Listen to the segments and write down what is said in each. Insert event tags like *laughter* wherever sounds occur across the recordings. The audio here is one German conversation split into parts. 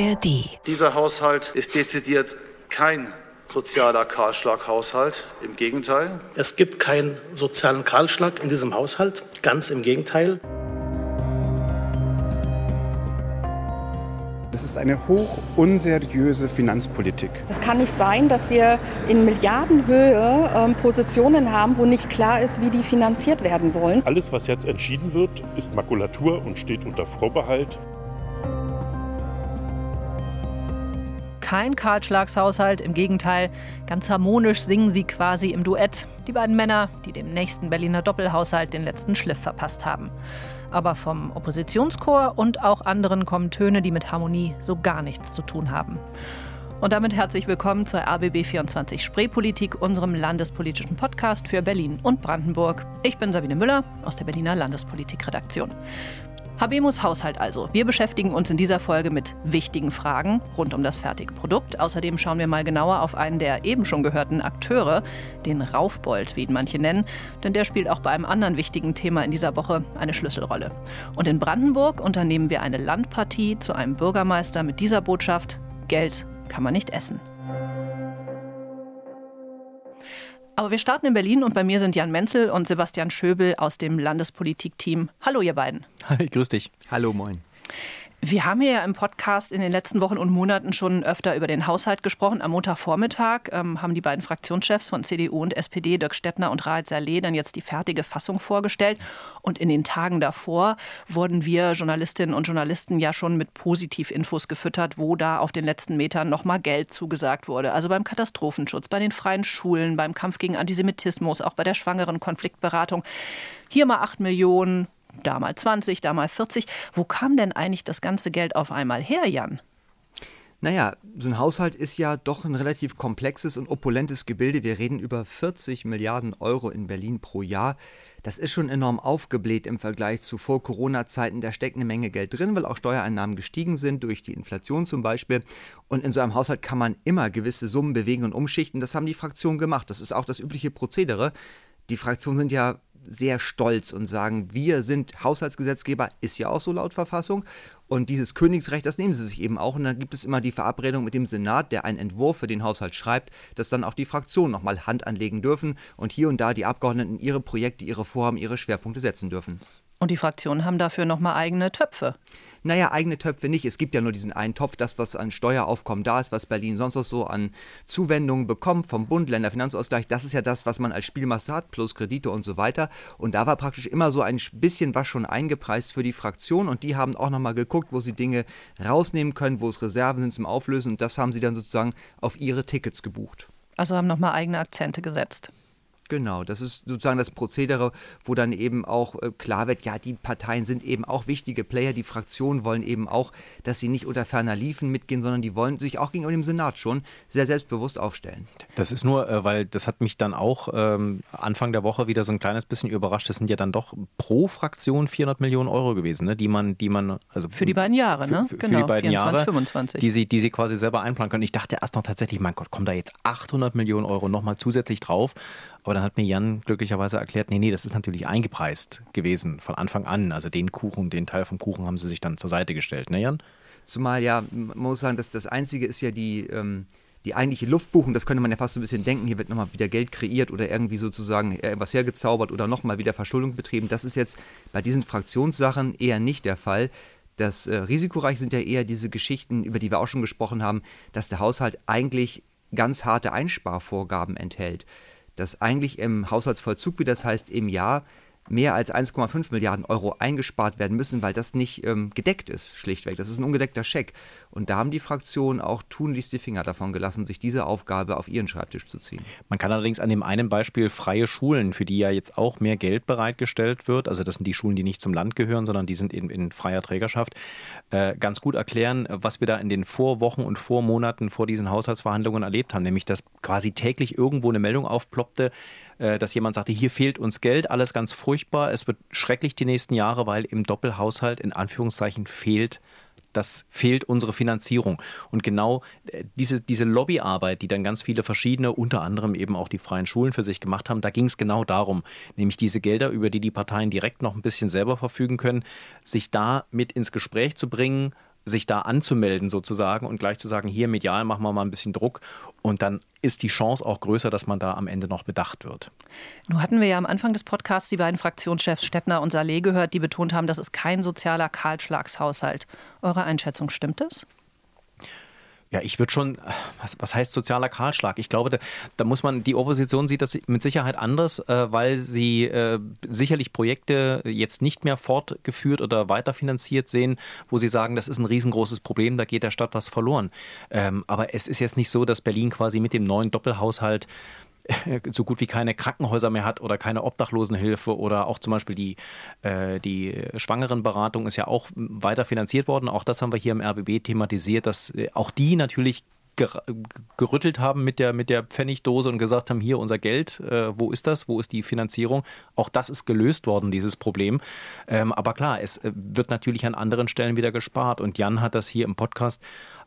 ARD. Dieser Haushalt ist dezidiert kein sozialer Kahlschlaghaushalt. Im Gegenteil. Es gibt keinen sozialen Kahlschlag in diesem Haushalt. Ganz im Gegenteil. Das ist eine hoch unseriöse Finanzpolitik. Es kann nicht sein, dass wir in Milliardenhöhe ähm, Positionen haben, wo nicht klar ist, wie die finanziert werden sollen. Alles, was jetzt entschieden wird, ist Makulatur und steht unter Vorbehalt. Kein Kahlschlagshaushalt, im Gegenteil, ganz harmonisch singen sie quasi im Duett, die beiden Männer, die dem nächsten Berliner Doppelhaushalt den letzten Schliff verpasst haben. Aber vom Oppositionschor und auch anderen kommen Töne, die mit Harmonie so gar nichts zu tun haben. Und damit herzlich willkommen zur RBB24 Spreepolitik, unserem landespolitischen Podcast für Berlin und Brandenburg. Ich bin Sabine Müller aus der Berliner Landespolitikredaktion. Habemus Haushalt also. Wir beschäftigen uns in dieser Folge mit wichtigen Fragen rund um das fertige Produkt. Außerdem schauen wir mal genauer auf einen der eben schon gehörten Akteure, den Raufbold, wie ihn manche nennen, denn der spielt auch bei einem anderen wichtigen Thema in dieser Woche eine Schlüsselrolle. Und in Brandenburg unternehmen wir eine Landpartie zu einem Bürgermeister mit dieser Botschaft: Geld kann man nicht essen. Aber wir starten in Berlin und bei mir sind Jan Menzel und Sebastian Schöbel aus dem Landespolitikteam. Hallo, ihr beiden. Hi, grüß dich. Hallo, moin. Wir haben hier ja im Podcast in den letzten Wochen und Monaten schon öfter über den Haushalt gesprochen. Am Montagvormittag ähm, haben die beiden Fraktionschefs von CDU und SPD, Dirk Stettner und Raed Saleh, dann jetzt die fertige Fassung vorgestellt. Und in den Tagen davor wurden wir Journalistinnen und Journalisten ja schon mit Positivinfos gefüttert, wo da auf den letzten Metern nochmal Geld zugesagt wurde. Also beim Katastrophenschutz, bei den freien Schulen, beim Kampf gegen Antisemitismus, auch bei der schwangeren Konfliktberatung. Hier mal 8 Millionen, da mal 20, da mal 40. Wo kam denn eigentlich das ganze Geld auf einmal her, Jan? Naja, so ein Haushalt ist ja doch ein relativ komplexes und opulentes Gebilde. Wir reden über 40 Milliarden Euro in Berlin pro Jahr. Das ist schon enorm aufgebläht im Vergleich zu Vor-Corona-Zeiten. Da steckt eine Menge Geld drin, weil auch Steuereinnahmen gestiegen sind, durch die Inflation zum Beispiel. Und in so einem Haushalt kann man immer gewisse Summen bewegen und umschichten. Das haben die Fraktionen gemacht. Das ist auch das übliche Prozedere. Die Fraktionen sind ja sehr stolz und sagen, wir sind Haushaltsgesetzgeber, ist ja auch so laut Verfassung. Und dieses Königsrecht, das nehmen sie sich eben auch. Und dann gibt es immer die Verabredung mit dem Senat, der einen Entwurf für den Haushalt schreibt, dass dann auch die Fraktionen nochmal Hand anlegen dürfen und hier und da die Abgeordneten ihre Projekte, ihre Vorhaben, ihre Schwerpunkte setzen dürfen. Und die Fraktionen haben dafür nochmal eigene Töpfe naja, eigene Töpfe nicht. Es gibt ja nur diesen einen Topf, das, was an Steueraufkommen da ist, was Berlin sonst noch so an Zuwendungen bekommt vom Bund, Länderfinanzausgleich. Das ist ja das, was man als Spielmasse hat, plus Kredite und so weiter. Und da war praktisch immer so ein bisschen was schon eingepreist für die Fraktion und die haben auch nochmal geguckt, wo sie Dinge rausnehmen können, wo es Reserven sind zum Auflösen und das haben sie dann sozusagen auf ihre Tickets gebucht. Also haben nochmal eigene Akzente gesetzt. Genau, das ist sozusagen das Prozedere, wo dann eben auch äh, klar wird, ja, die Parteien sind eben auch wichtige Player, die Fraktionen wollen eben auch, dass sie nicht unter ferner Liefen mitgehen, sondern die wollen sich auch gegenüber dem Senat schon sehr selbstbewusst aufstellen. Das ist nur, äh, weil das hat mich dann auch ähm, Anfang der Woche wieder so ein kleines bisschen überrascht. Das sind ja dann doch pro Fraktion 400 Millionen Euro gewesen, ne? die man, die man, also für die beiden Jahre, ne? Für, für genau, die beiden 24, Jahre, 25. Die sie, die sie quasi selber einplanen können. Ich dachte erst noch tatsächlich, mein Gott, kommen da jetzt 800 Millionen Euro nochmal zusätzlich drauf? Aber dann hat mir Jan glücklicherweise erklärt, nee, nee, das ist natürlich eingepreist gewesen von Anfang an. Also den Kuchen, den Teil vom Kuchen haben sie sich dann zur Seite gestellt, ne Jan? Zumal ja, man muss sagen, dass das Einzige ist ja die, ähm, die eigentliche Luftbuchung, das könnte man ja fast so ein bisschen denken, hier wird nochmal wieder Geld kreiert oder irgendwie sozusagen etwas hergezaubert oder nochmal wieder Verschuldung betrieben. Das ist jetzt bei diesen Fraktionssachen eher nicht der Fall. Das äh, risikoreich sind ja eher diese Geschichten, über die wir auch schon gesprochen haben, dass der Haushalt eigentlich ganz harte Einsparvorgaben enthält dass eigentlich im Haushaltsvollzug, wie das heißt, im Jahr mehr als 1,5 Milliarden Euro eingespart werden müssen, weil das nicht ähm, gedeckt ist, schlichtweg. Das ist ein ungedeckter Scheck. Und da haben die Fraktionen auch tunlichst die Finger davon gelassen, sich diese Aufgabe auf ihren Schreibtisch zu ziehen. Man kann allerdings an dem einen Beispiel freie Schulen, für die ja jetzt auch mehr Geld bereitgestellt wird, also das sind die Schulen, die nicht zum Land gehören, sondern die sind in, in freier Trägerschaft, äh, ganz gut erklären, was wir da in den Vorwochen und Vormonaten vor diesen Haushaltsverhandlungen erlebt haben, nämlich dass quasi täglich irgendwo eine Meldung aufploppte, dass jemand sagte, hier fehlt uns Geld, alles ganz furchtbar, es wird schrecklich die nächsten Jahre, weil im Doppelhaushalt in Anführungszeichen fehlt das fehlt unsere Finanzierung. Und genau äh, diese, diese Lobbyarbeit, die dann ganz viele verschiedene, unter anderem eben auch die freien Schulen für sich gemacht haben, da ging es genau darum, nämlich diese Gelder, über die die Parteien direkt noch ein bisschen selber verfügen können, sich da mit ins Gespräch zu bringen, sich da anzumelden sozusagen und gleich zu sagen, hier medial machen wir mal ein bisschen Druck und dann ist die Chance auch größer, dass man da am Ende noch bedacht wird. Nun hatten wir ja am Anfang des Podcasts die beiden Fraktionschefs Stettner und Saleh gehört, die betont haben, das ist kein sozialer Kahlschlagshaushalt. Eure Einschätzung stimmt es? Ja, ich würde schon, was, was heißt sozialer Kahlschlag? Ich glaube, da, da, muss man, die Opposition sieht das mit Sicherheit anders, äh, weil sie äh, sicherlich Projekte jetzt nicht mehr fortgeführt oder weiterfinanziert sehen, wo sie sagen, das ist ein riesengroßes Problem, da geht der Stadt was verloren. Ähm, aber es ist jetzt nicht so, dass Berlin quasi mit dem neuen Doppelhaushalt *laughs* so gut wie keine Krankenhäuser mehr hat oder keine Obdachlosenhilfe oder auch zum Beispiel die, äh, die Schwangerenberatung ist ja auch weiter finanziert worden. Auch das haben wir hier im RBB thematisiert, dass äh, auch die natürlich gerüttelt haben mit der, mit der Pfennigdose und gesagt haben, hier unser Geld, äh, wo ist das, wo ist die Finanzierung? Auch das ist gelöst worden, dieses Problem. Ähm, aber klar, es äh, wird natürlich an anderen Stellen wieder gespart. Und Jan hat das hier im Podcast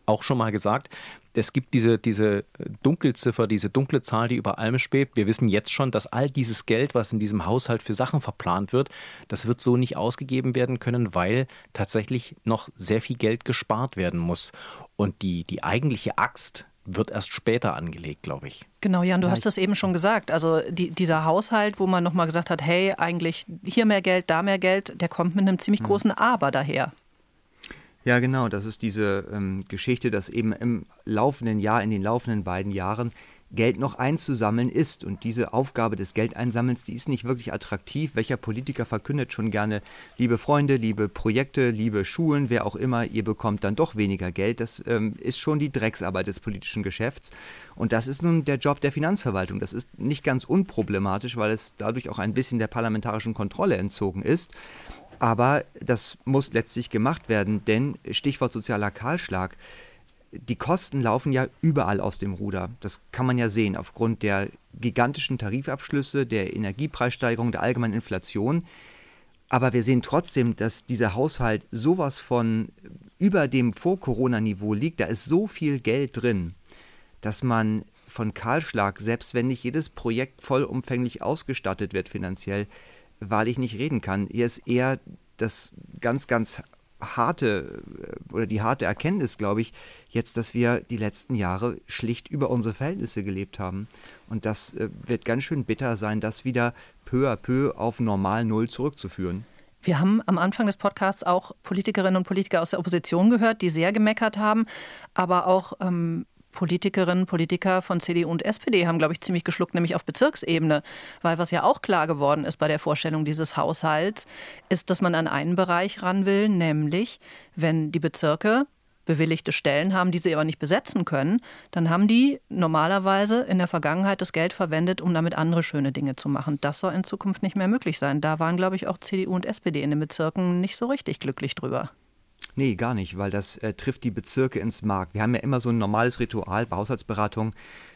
auch schon mal gesagt. Es gibt diese, diese Dunkelziffer, diese dunkle Zahl, die über allem schwebt. Wir wissen jetzt schon, dass all dieses Geld, was in diesem Haushalt für Sachen verplant wird, das wird so nicht ausgegeben werden können, weil tatsächlich noch sehr viel Geld gespart werden muss. Und die, die eigentliche Axt, wird erst später angelegt, glaube ich. Genau, Jan, du hast das eben schon gesagt. Also die, dieser Haushalt, wo man nochmal gesagt hat, hey, eigentlich hier mehr Geld, da mehr Geld, der kommt mit einem ziemlich hm. großen Aber daher. Ja, genau. Das ist diese ähm, Geschichte, dass eben im laufenden Jahr, in den laufenden beiden Jahren, Geld noch einzusammeln ist. Und diese Aufgabe des Geldeinsammelns, die ist nicht wirklich attraktiv. Welcher Politiker verkündet schon gerne, liebe Freunde, liebe Projekte, liebe Schulen, wer auch immer, ihr bekommt dann doch weniger Geld. Das ähm, ist schon die Drecksarbeit des politischen Geschäfts. Und das ist nun der Job der Finanzverwaltung. Das ist nicht ganz unproblematisch, weil es dadurch auch ein bisschen der parlamentarischen Kontrolle entzogen ist. Aber das muss letztlich gemacht werden, denn Stichwort sozialer Kahlschlag, die Kosten laufen ja überall aus dem Ruder. Das kann man ja sehen aufgrund der gigantischen Tarifabschlüsse, der Energiepreissteigerung, der allgemeinen Inflation. Aber wir sehen trotzdem, dass dieser Haushalt sowas von über dem Vor-Corona-Niveau liegt. Da ist so viel Geld drin, dass man von Kahlschlag, selbst wenn nicht jedes Projekt vollumfänglich ausgestattet wird finanziell, wahrlich nicht reden kann. Hier ist eher das ganz, ganz harte äh, oder die harte Erkenntnis, glaube ich, jetzt, dass wir die letzten Jahre schlicht über unsere Verhältnisse gelebt haben. Und das äh, wird ganz schön bitter sein, das wieder peu à peu auf normal Null zurückzuführen. Wir haben am Anfang des Podcasts auch Politikerinnen und Politiker aus der Opposition gehört, die sehr gemeckert haben, aber auch ähm, Politikerinnen, Politiker von CDU und SPD haben, glaube ich, ziemlich geschluckt, nämlich auf Bezirksebene. Weil was ja auch klar geworden ist bei der Vorstellung dieses Haushalts, ist, dass man an einen Bereich ran will, nämlich wenn die Bezirke bewilligte Stellen haben, die sie aber nicht besetzen können, dann haben die normalerweise in der Vergangenheit das Geld verwendet, um damit andere schöne Dinge zu machen. Das soll in Zukunft nicht mehr möglich sein. Da waren, glaube ich, auch CDU und SPD in den Bezirken nicht so richtig glücklich drüber. Nee, gar nicht, weil das äh, trifft die Bezirke ins Mark. Wir haben ja immer so ein normales Ritual bei Haushaltsberatung.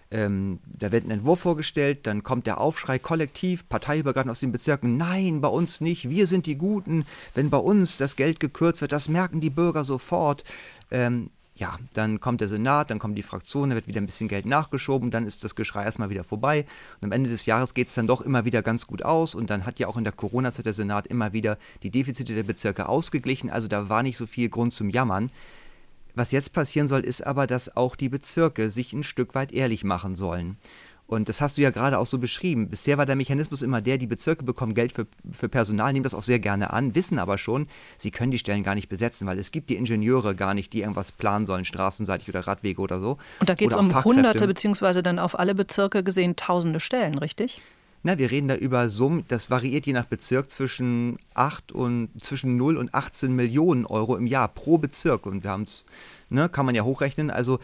Ähm, da wird ein Entwurf vorgestellt, dann kommt der Aufschrei kollektiv, parteiübergreifend aus den Bezirken, nein, bei uns nicht, wir sind die Guten. Wenn bei uns das Geld gekürzt wird, das merken die Bürger sofort. Ähm, ja, dann kommt der Senat, dann kommen die Fraktionen, da wird wieder ein bisschen Geld nachgeschoben, dann ist das Geschrei erstmal wieder vorbei. Und am Ende des Jahres geht es dann doch immer wieder ganz gut aus. Und dann hat ja auch in der Corona-Zeit der Senat immer wieder die Defizite der Bezirke ausgeglichen. Also da war nicht so viel Grund zum Jammern. Was jetzt passieren soll, ist aber, dass auch die Bezirke sich ein Stück weit ehrlich machen sollen. Und das hast du ja gerade auch so beschrieben. Bisher war der Mechanismus immer der, die Bezirke bekommen Geld für, für Personal, nehmen das auch sehr gerne an, wissen aber schon, sie können die Stellen gar nicht besetzen, weil es gibt die Ingenieure gar nicht, die irgendwas planen sollen, straßenseitig oder Radwege oder so. Und da geht es um Hunderte, beziehungsweise dann auf alle Bezirke gesehen Tausende Stellen, richtig? Na, wir reden da über Summen, das variiert je nach Bezirk zwischen 8 und zwischen 0 und 18 Millionen Euro im Jahr pro Bezirk. Und wir haben es ne, kann man ja hochrechnen. Also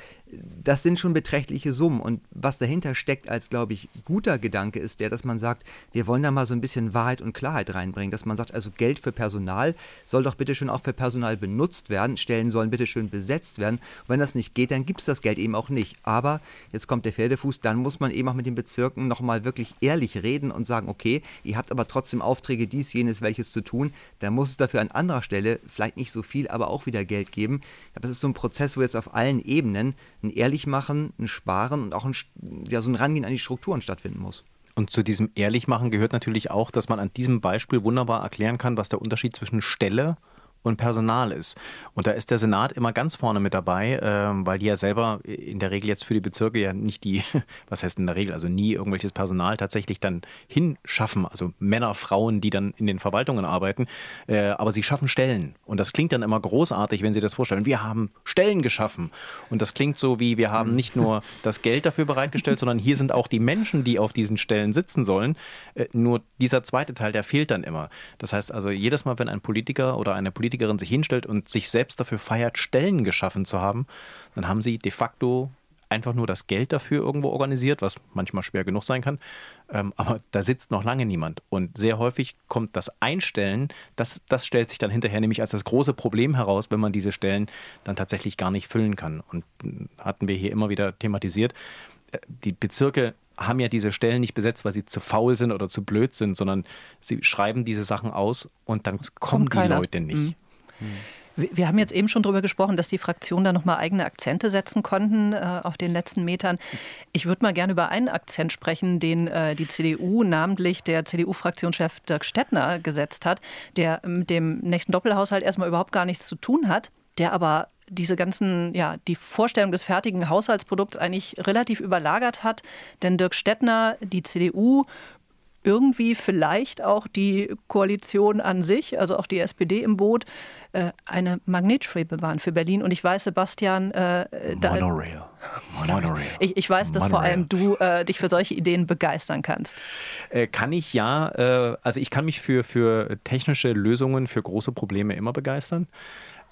das sind schon beträchtliche Summen. Und was dahinter steckt als, glaube ich, guter Gedanke ist der, dass man sagt, wir wollen da mal so ein bisschen Wahrheit und Klarheit reinbringen. Dass man sagt, also Geld für Personal soll doch bitte schön auch für Personal benutzt werden. Stellen sollen bitte schön besetzt werden. Und wenn das nicht geht, dann gibt es das Geld eben auch nicht. Aber jetzt kommt der Pferdefuß, dann muss man eben auch mit den Bezirken nochmal wirklich ehrlich reden und sagen, okay, ihr habt aber trotzdem Aufträge, dies, jenes, welches zu tun. Dann muss es dafür an anderer Stelle vielleicht nicht so viel, aber auch wieder Geld geben. Aber es ist so ein Prozess, wo jetzt auf allen Ebenen ein Ehrlichmachen, ein Sparen und auch ein, ja, so ein Rangehen an die Strukturen stattfinden muss. Und zu diesem Ehrlichmachen gehört natürlich auch, dass man an diesem Beispiel wunderbar erklären kann, was der Unterschied zwischen Stelle und Personal ist. Und da ist der Senat immer ganz vorne mit dabei, äh, weil die ja selber in der Regel jetzt für die Bezirke ja nicht die, *laughs* was heißt in der Regel, also nie irgendwelches Personal tatsächlich dann hinschaffen, also Männer, Frauen, die dann in den Verwaltungen arbeiten, äh, aber sie schaffen Stellen. Und das klingt dann immer großartig, wenn sie das vorstellen. Wir haben Stellen geschaffen. Und das klingt so wie, wir haben nicht nur das Geld dafür bereitgestellt, sondern hier sind auch die Menschen, die auf diesen Stellen sitzen sollen. Äh, nur dieser zweite Teil, der fehlt dann immer. Das heißt also, jedes Mal, wenn ein Politiker oder eine Politikerin Politikerin sich hinstellt und sich selbst dafür feiert, Stellen geschaffen zu haben, dann haben sie de facto einfach nur das Geld dafür irgendwo organisiert, was manchmal schwer genug sein kann. Ähm, aber da sitzt noch lange niemand. Und sehr häufig kommt das Einstellen, das, das stellt sich dann hinterher nämlich als das große Problem heraus, wenn man diese Stellen dann tatsächlich gar nicht füllen kann. Und hm, hatten wir hier immer wieder thematisiert. Äh, die Bezirke haben ja diese Stellen nicht besetzt, weil sie zu faul sind oder zu blöd sind, sondern sie schreiben diese Sachen aus und dann kommen die Leute nicht. Mhm. Wir haben jetzt eben schon darüber gesprochen, dass die Fraktionen da nochmal eigene Akzente setzen konnten äh, auf den letzten Metern. Ich würde mal gerne über einen Akzent sprechen, den äh, die CDU, namentlich der CDU-Fraktionschef Dirk Stettner, gesetzt hat, der mit dem nächsten Doppelhaushalt erstmal überhaupt gar nichts zu tun hat, der aber diese ganzen, ja, die Vorstellung des fertigen Haushaltsprodukts eigentlich relativ überlagert hat. Denn Dirk Stettner, die CDU, irgendwie vielleicht auch die Koalition an sich, also auch die SPD im Boot, äh, eine Magnetschwebebahn für Berlin. Und ich weiß, Sebastian, äh, da, Monorail. Monorail. Ich, ich weiß, dass Monorail. vor allem du äh, dich für solche Ideen begeistern kannst. Äh, kann ich ja. Äh, also ich kann mich für, für technische Lösungen, für große Probleme immer begeistern.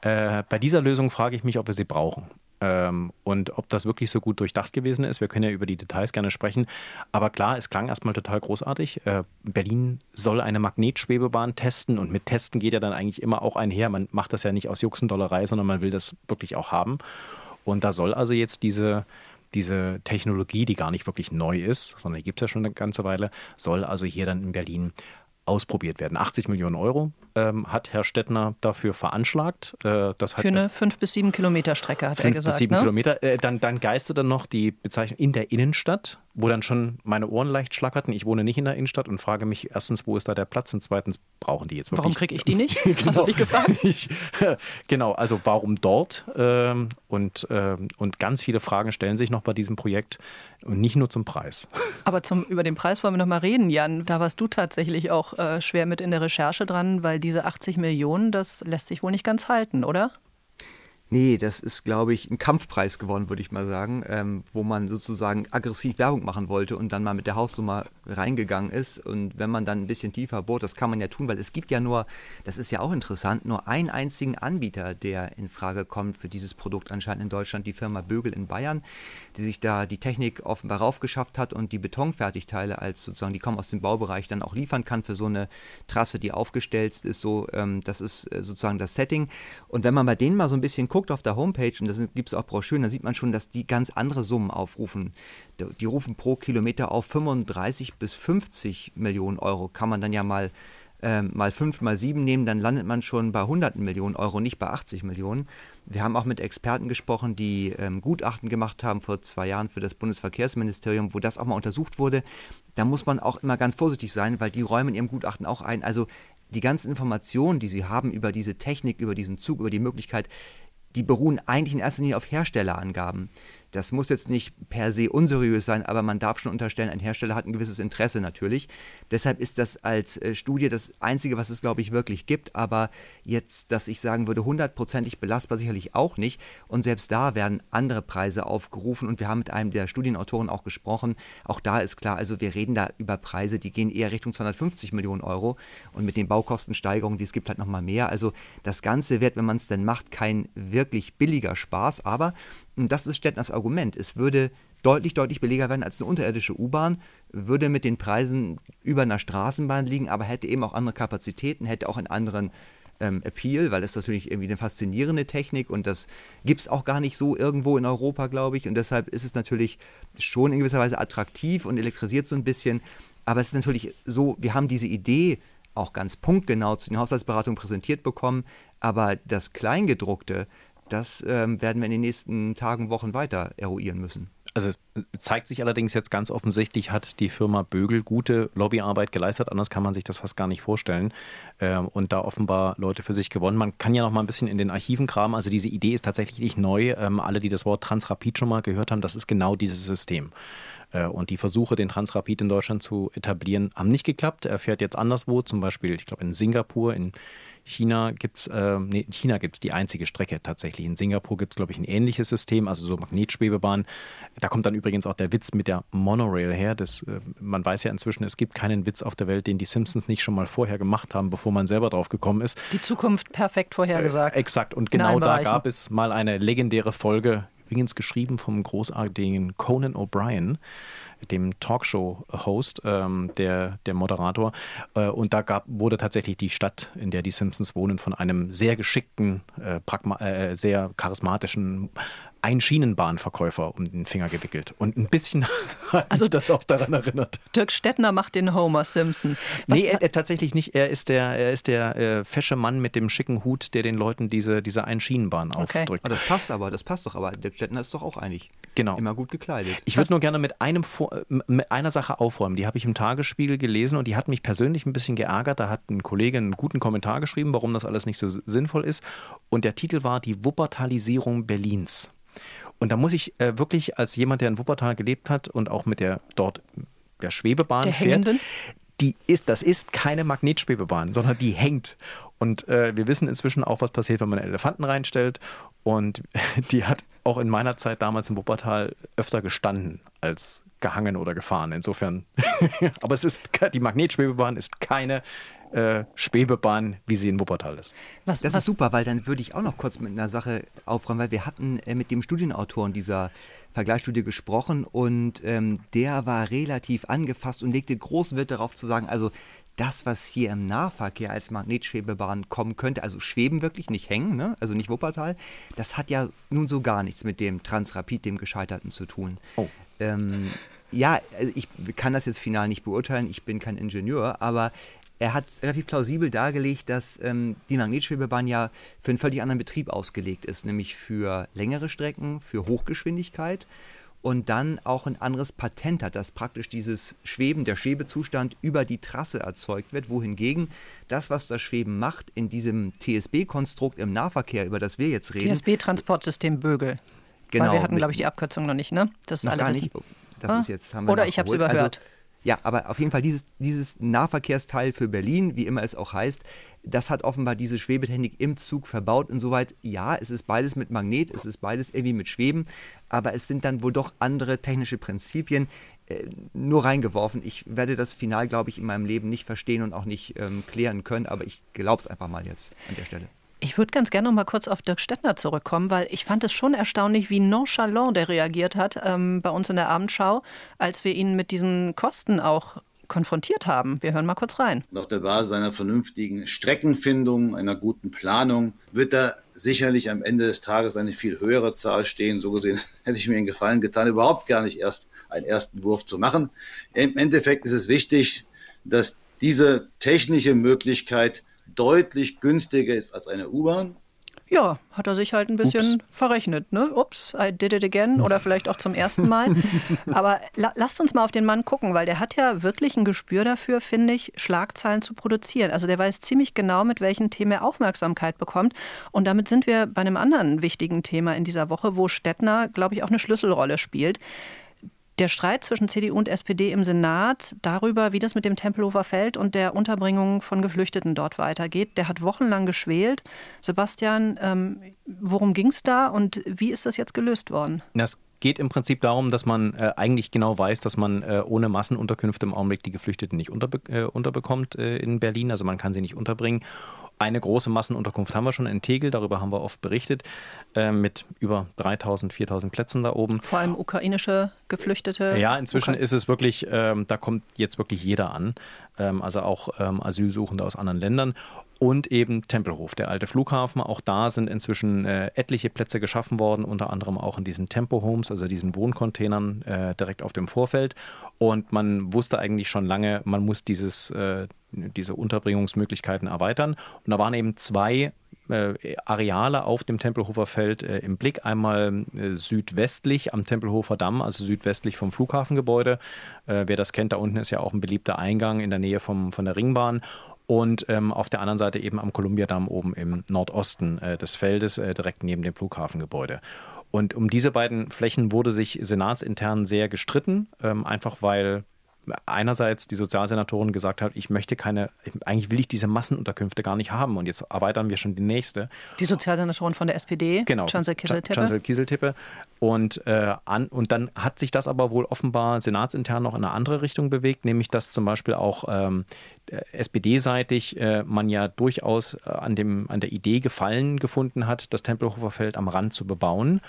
Äh, bei dieser Lösung frage ich mich, ob wir sie brauchen. Ähm, und ob das wirklich so gut durchdacht gewesen ist. Wir können ja über die Details gerne sprechen. Aber klar, es klang erstmal total großartig. Äh, Berlin soll eine Magnetschwebebahn testen und mit Testen geht ja dann eigentlich immer auch einher. Man macht das ja nicht aus Juxendollerei, sondern man will das wirklich auch haben. Und da soll also jetzt diese diese Technologie, die gar nicht wirklich neu ist, sondern die gibt es ja schon eine ganze Weile, soll also hier dann in Berlin ausprobiert werden. 80 Millionen Euro ähm, hat Herr Stettner dafür veranschlagt. Äh, das Für eine 5 bis 7 Kilometer Strecke, hat er gesagt. 5 bis 7 ne? Kilometer. Äh, dann, dann geistert dann noch die Bezeichnung in der Innenstadt wo dann schon meine Ohren leicht schlackerten. Ich wohne nicht in der Innenstadt und frage mich erstens, wo ist da der Platz und zweitens, brauchen die jetzt wirklich? Warum kriege ich die nicht? genau. *laughs* Hast du dich gefragt? *laughs* Ich, *laughs* genau, also warum dort? Ähm, und, ähm, und ganz viele Fragen stellen sich noch bei diesem Projekt und nicht nur zum Preis. Aber zum, über den Preis wollen wir noch mal reden, Jan. Da warst du tatsächlich auch äh, schwer mit in der Recherche dran, weil diese 80 Millionen, das lässt sich wohl nicht ganz halten, oder? Nee, das ist, glaube ich, ein Kampfpreis geworden, würde ich mal sagen, ähm, wo man sozusagen aggressiv Werbung machen wollte und dann mal mit der Hausnummer reingegangen ist. Und wenn man dann ein bisschen tiefer bohrt, das kann man ja tun, weil es gibt ja nur, das ist ja auch interessant, nur einen einzigen Anbieter, der in Frage kommt für dieses Produkt anscheinend in Deutschland, die Firma Bögel in Bayern, die sich da die Technik offenbar raufgeschafft hat und die Betonfertigteile als sozusagen, die kommen aus dem Baubereich, dann auch liefern kann für so eine Trasse, die aufgestellt ist. So, ähm, das ist äh, sozusagen das Setting. Und wenn man bei denen mal so ein bisschen guckt, guckt auf der Homepage, und da gibt es auch Broschüren, da sieht man schon, dass die ganz andere Summen aufrufen. Die rufen pro Kilometer auf 35 bis 50 Millionen Euro. Kann man dann ja mal, äh, mal 5, mal 7 nehmen, dann landet man schon bei hunderten Millionen Euro, nicht bei 80 Millionen. Wir haben auch mit Experten gesprochen, die ähm, Gutachten gemacht haben vor zwei Jahren für das Bundesverkehrsministerium, wo das auch mal untersucht wurde. Da muss man auch immer ganz vorsichtig sein, weil die räumen in ihrem Gutachten auch ein. Also die ganzen Informationen, die sie haben über diese Technik, über diesen Zug, über die Möglichkeit, die beruhen eigentlich in erster Linie auf Herstellerangaben. Das muss jetzt nicht per se unseriös sein, aber man darf schon unterstellen, ein Hersteller hat ein gewisses Interesse natürlich. Deshalb ist das als äh, Studie das Einzige, was es, glaube ich, wirklich gibt. Aber jetzt, dass ich sagen würde, hundertprozentig belastbar sicherlich auch nicht. Und selbst da werden andere Preise aufgerufen. Und wir haben mit einem der Studienautoren auch gesprochen. Auch da ist klar, also wir reden da über Preise, die gehen eher Richtung 250 Millionen Euro. Und mit den Baukostensteigerungen, die es gibt, halt nochmal mehr. Also das Ganze wird, wenn man es denn macht, kein wirklich billiger Spaß. Aber und das ist Stettners Argument. Es würde deutlich, deutlich billiger werden als eine unterirdische U-Bahn, würde mit den Preisen über einer Straßenbahn liegen, aber hätte eben auch andere Kapazitäten, hätte auch einen anderen ähm, Appeal, weil das natürlich irgendwie eine faszinierende Technik und das gibt es auch gar nicht so irgendwo in Europa, glaube ich. Und deshalb ist es natürlich schon in gewisser Weise attraktiv und elektrisiert so ein bisschen. Aber es ist natürlich so, wir haben diese Idee auch ganz punktgenau zu den Haushaltsberatungen präsentiert bekommen, aber das Kleingedruckte, das ähm, werden wir in den nächsten Tagen, Wochen weiter eruieren müssen. Also zeigt sich allerdings jetzt ganz offensichtlich, hat die Firma Bögel gute Lobbyarbeit geleistet. Anders kann man sich das fast gar nicht vorstellen. Ähm, und da offenbar Leute für sich gewonnen. Man kann ja noch mal ein bisschen in den Archiven kramen. Also diese Idee ist tatsächlich nicht neu. Ähm, alle, die das Wort Transrapid schon mal gehört haben, das ist genau dieses System. Äh, und die Versuche, den Transrapid in Deutschland zu etablieren, haben nicht geklappt. Er fährt jetzt anderswo, zum Beispiel, ich glaube, in Singapur, in China gibt es, äh, nee, in China gibt die einzige Strecke tatsächlich. In Singapur gibt es, glaube ich, ein ähnliches System, also so Magnetschwebebahn. Da kommt dann übrigens auch der Witz mit der Monorail her. Das, äh, man weiß ja inzwischen, es gibt keinen Witz auf der Welt, den die Simpsons nicht schon mal vorher gemacht haben, bevor man selber drauf gekommen ist. Die Zukunft perfekt vorhergesagt. Äh, exakt. Und genau da gab es mal eine legendäre Folge, übrigens geschrieben vom großartigen Conan O'Brien dem Talkshow-Host, ähm, der, der Moderator. Äh, und da gab, wurde tatsächlich die Stadt, in der die Simpsons wohnen, von einem sehr geschickten, äh, äh, sehr charismatischen Einschienenbahnverkäufer um den Finger gewickelt. Und ein bisschen *laughs* hat also, mich das auch daran erinnert. Dirk Stettner macht den Homer Simpson. Was nee, er, er, tatsächlich nicht. Er ist der, er ist der äh, fesche Mann mit dem schicken Hut, der den Leuten diese, diese Einschienenbahn okay. aufdrückt. Oh, das passt aber, das passt doch. Aber Dirk Stettner ist doch auch eigentlich genau. immer gut gekleidet. Ich würde nur gerne mit, einem, mit einer Sache aufräumen. Die habe ich im Tagesspiegel gelesen und die hat mich persönlich ein bisschen geärgert. Da hat ein Kollege einen guten Kommentar geschrieben, warum das alles nicht so sinnvoll ist. Und der Titel war Die Wuppertalisierung Berlins. Und da muss ich äh, wirklich als jemand, der in Wuppertal gelebt hat und auch mit der dort der Schwebebahn der fährt, hängenden? die ist, das ist keine Magnetschwebebahn, sondern die hängt. Und äh, wir wissen inzwischen auch, was passiert, wenn man einen Elefanten reinstellt. Und *laughs* die hat auch in meiner Zeit damals in Wuppertal öfter gestanden als gehangen oder gefahren. Insofern, *laughs* aber es ist die Magnetschwebebahn ist keine äh, Schwebebahn, wie sie in Wuppertal ist. Was, das was? ist super, weil dann würde ich auch noch kurz mit einer Sache aufräumen, weil wir hatten äh, mit dem Studienautoren dieser Vergleichsstudie gesprochen und ähm, der war relativ angefasst und legte großen Wert darauf zu sagen, also das, was hier im Nahverkehr als Magnetschwebebahn kommen könnte, also schweben wirklich, nicht hängen, ne? also nicht Wuppertal, das hat ja nun so gar nichts mit dem Transrapid, dem Gescheiterten zu tun. Oh. Ähm, ja, also ich kann das jetzt final nicht beurteilen, ich bin kein Ingenieur, aber er hat relativ plausibel dargelegt, dass ähm, die Magnetschwebebahn ja für einen völlig anderen Betrieb ausgelegt ist, nämlich für längere Strecken, für Hochgeschwindigkeit und dann auch ein anderes Patent hat, dass praktisch dieses Schweben, der Schwebezustand über die Trasse erzeugt wird, wohingegen das, was das Schweben macht, in diesem TSB-Konstrukt im Nahverkehr, über das wir jetzt reden. TSB-Transportsystem Bögel. Genau. Weil wir hatten, glaube ich, die Abkürzung noch nicht, ne? Das noch alle gar wissen. nicht. Das ah? ist jetzt, haben wir Oder ich habe es überhört. Also, ja, aber auf jeden Fall dieses, dieses Nahverkehrsteil für Berlin, wie immer es auch heißt, das hat offenbar diese Schwebetechnik im Zug verbaut. Insoweit, ja, es ist beides mit Magnet, es ist beides irgendwie mit Schweben, aber es sind dann wohl doch andere technische Prinzipien äh, nur reingeworfen. Ich werde das Final, glaube ich, in meinem Leben nicht verstehen und auch nicht ähm, klären können, aber ich glaube es einfach mal jetzt an der Stelle. Ich würde ganz gerne noch mal kurz auf Dirk Stettner zurückkommen, weil ich fand es schon erstaunlich, wie nonchalant der reagiert hat ähm, bei uns in der Abendschau, als wir ihn mit diesen Kosten auch konfrontiert haben. Wir hören mal kurz rein. Auf der Basis einer vernünftigen Streckenfindung, einer guten Planung, wird da sicherlich am Ende des Tages eine viel höhere Zahl stehen. So gesehen *laughs* hätte ich mir den Gefallen getan, überhaupt gar nicht erst einen ersten Wurf zu machen. Im Endeffekt ist es wichtig, dass diese technische Möglichkeit deutlich günstiger ist als eine U-Bahn. Ja, hat er sich halt ein bisschen Ups. verrechnet, ne? Ups, I did it again oder *laughs* vielleicht auch zum ersten Mal. Aber la lasst uns mal auf den Mann gucken, weil der hat ja wirklich ein Gespür dafür, finde ich, Schlagzeilen zu produzieren. Also der weiß ziemlich genau, mit welchen Themen er Aufmerksamkeit bekommt. Und damit sind wir bei einem anderen wichtigen Thema in dieser Woche, wo Stettner, glaube ich, auch eine Schlüsselrolle spielt. Der Streit zwischen CDU und SPD im Senat darüber, wie das mit dem Tempelhofer Feld und der Unterbringung von Geflüchteten dort weitergeht, der hat wochenlang geschwelt. Sebastian, ähm, worum ging es da und wie ist das jetzt gelöst worden? Das geht im Prinzip darum, dass man äh, eigentlich genau weiß, dass man äh, ohne Massenunterkünfte im Augenblick die Geflüchteten nicht unterbe äh, unterbekommt äh, in Berlin. Also man kann sie nicht unterbringen. Eine große Massenunterkunft haben wir schon in Tegel, darüber haben wir oft berichtet, äh, mit über 3000, 4000 Plätzen da oben. Vor allem ukrainische Geflüchtete. Ja, inzwischen Ukra ist es wirklich, ähm, da kommt jetzt wirklich jeder an, ähm, also auch ähm, Asylsuchende aus anderen Ländern. Und eben Tempelhof, der alte Flughafen. Auch da sind inzwischen äh, etliche Plätze geschaffen worden, unter anderem auch in diesen Tempo-Homes, also diesen Wohncontainern äh, direkt auf dem Vorfeld. Und man wusste eigentlich schon lange, man muss dieses, äh, diese Unterbringungsmöglichkeiten erweitern. Und da waren eben zwei äh, Areale auf dem Tempelhofer Feld äh, im Blick. Einmal äh, südwestlich am Tempelhofer Damm, also südwestlich vom Flughafengebäude. Äh, wer das kennt, da unten ist ja auch ein beliebter Eingang in der Nähe vom, von der Ringbahn und ähm, auf der anderen Seite eben am Kolumbiadamm oben im Nordosten äh, des Feldes, äh, direkt neben dem Flughafengebäude. Und um diese beiden Flächen wurde sich senatsintern sehr gestritten, ähm, einfach weil einerseits die Sozialsenatorin gesagt hat, ich möchte keine, eigentlich will ich diese Massenunterkünfte gar nicht haben und jetzt erweitern wir schon die nächste. Die Sozialsenatorin von der SPD, genau, Chancellor Kieseltippe. Chancellor Kieseltippe. Und, äh, an, und dann hat sich das aber wohl offenbar senatsintern noch in eine andere Richtung bewegt, nämlich dass zum Beispiel auch ähm, SPD-seitig äh, man ja durchaus äh, an, dem, an der Idee gefallen gefunden hat, das Tempelhofer Feld am Rand zu bebauen.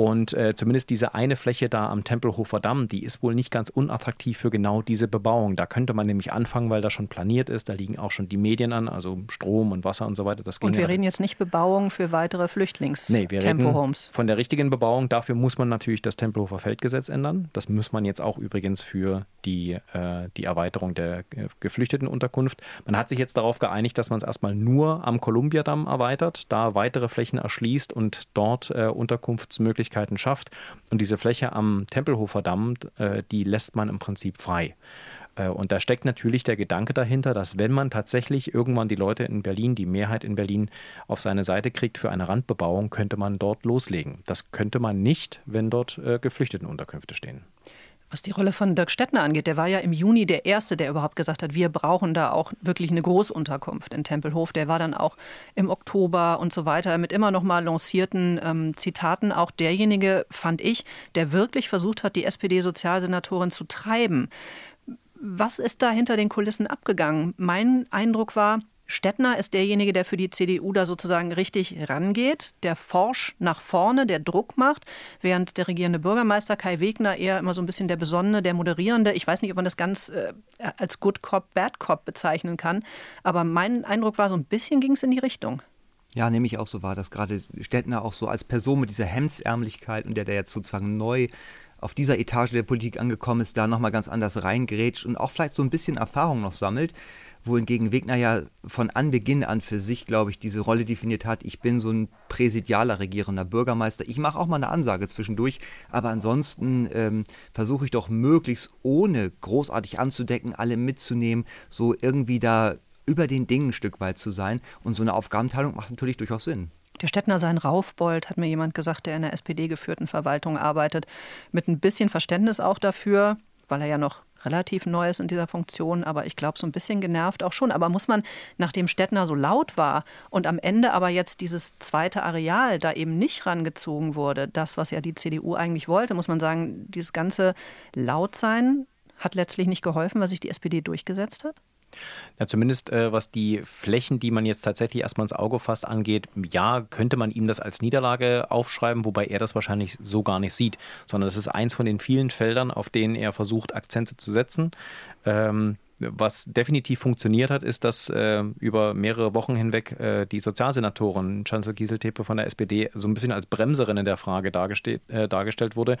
Und äh, zumindest diese eine Fläche da am Tempelhofer Damm, die ist wohl nicht ganz unattraktiv für genau diese Bebauung. Da könnte man nämlich anfangen, weil da schon planiert ist. Da liegen auch schon die Medien an, also Strom und Wasser und so weiter. Und wir reden jetzt nicht Bebauung für weitere Flüchtlings nee, wir Tempohomes. Von der richtigen Bebauung, dafür muss man natürlich das Tempelhofer Feldgesetz ändern. Das muss man jetzt auch übrigens für die, äh, die Erweiterung der äh, Geflüchtetenunterkunft. Man hat sich jetzt darauf geeinigt, dass man es erstmal nur am Kolumbiadamm erweitert, da weitere Flächen erschließt und dort äh, Unterkunftsmöglichkeiten Möglichkeiten schafft. Und diese Fläche am Tempelhofer Damm, äh, die lässt man im Prinzip frei. Äh, und da steckt natürlich der Gedanke dahinter, dass wenn man tatsächlich irgendwann die Leute in Berlin, die Mehrheit in Berlin auf seine Seite kriegt für eine Randbebauung, könnte man dort loslegen. Das könnte man nicht, wenn dort äh, Geflüchtetenunterkünfte stehen. Was die Rolle von Dirk Stettner angeht, der war ja im Juni der Erste, der überhaupt gesagt hat, wir brauchen da auch wirklich eine Großunterkunft in Tempelhof. Der war dann auch im Oktober und so weiter mit immer noch mal lancierten ähm, Zitaten auch derjenige, fand ich, der wirklich versucht hat, die SPD-Sozialsenatorin zu treiben. Was ist da hinter den Kulissen abgegangen? Mein Eindruck war, Stettner ist derjenige, der für die CDU da sozusagen richtig rangeht, der forsch nach vorne, der Druck macht, während der regierende Bürgermeister Kai Wegner eher immer so ein bisschen der Besonnene, der Moderierende. Ich weiß nicht, ob man das ganz äh, als Good Cop, Bad Cop bezeichnen kann, aber mein Eindruck war, so ein bisschen ging es in die Richtung. Ja, nämlich auch so war, dass gerade Stettner auch so als Person mit dieser Hemdsärmlichkeit und der, der jetzt sozusagen neu auf dieser Etage der Politik angekommen ist, da nochmal ganz anders reingerätscht und auch vielleicht so ein bisschen Erfahrung noch sammelt wohingegen Wegner ja von Anbeginn an für sich, glaube ich, diese Rolle definiert hat, ich bin so ein präsidialer regierender Bürgermeister. Ich mache auch mal eine Ansage zwischendurch, aber ansonsten ähm, versuche ich doch möglichst ohne großartig anzudecken, alle mitzunehmen, so irgendwie da über den Dingen ein Stück weit zu sein. Und so eine Aufgabenteilung macht natürlich durchaus Sinn. Der Stettner sein Raufbold, hat mir jemand gesagt, der in der SPD-geführten Verwaltung arbeitet, mit ein bisschen Verständnis auch dafür, weil er ja noch relativ Neues in dieser Funktion, aber ich glaube, so ein bisschen genervt auch schon. Aber muss man, nachdem Stettner so laut war und am Ende aber jetzt dieses zweite Areal da eben nicht rangezogen wurde, das, was ja die CDU eigentlich wollte, muss man sagen, dieses ganze Lautsein hat letztlich nicht geholfen, was sich die SPD durchgesetzt hat? Ja, zumindest äh, was die Flächen, die man jetzt tatsächlich erstmal ins Auge fasst, angeht, ja, könnte man ihm das als Niederlage aufschreiben, wobei er das wahrscheinlich so gar nicht sieht, sondern das ist eins von den vielen Feldern, auf denen er versucht, Akzente zu setzen. Ähm, was definitiv funktioniert hat, ist, dass äh, über mehrere Wochen hinweg äh, die Sozialsenatorin Chancellor Kieseltepe von der SPD so ein bisschen als Bremserin in der Frage äh, dargestellt wurde.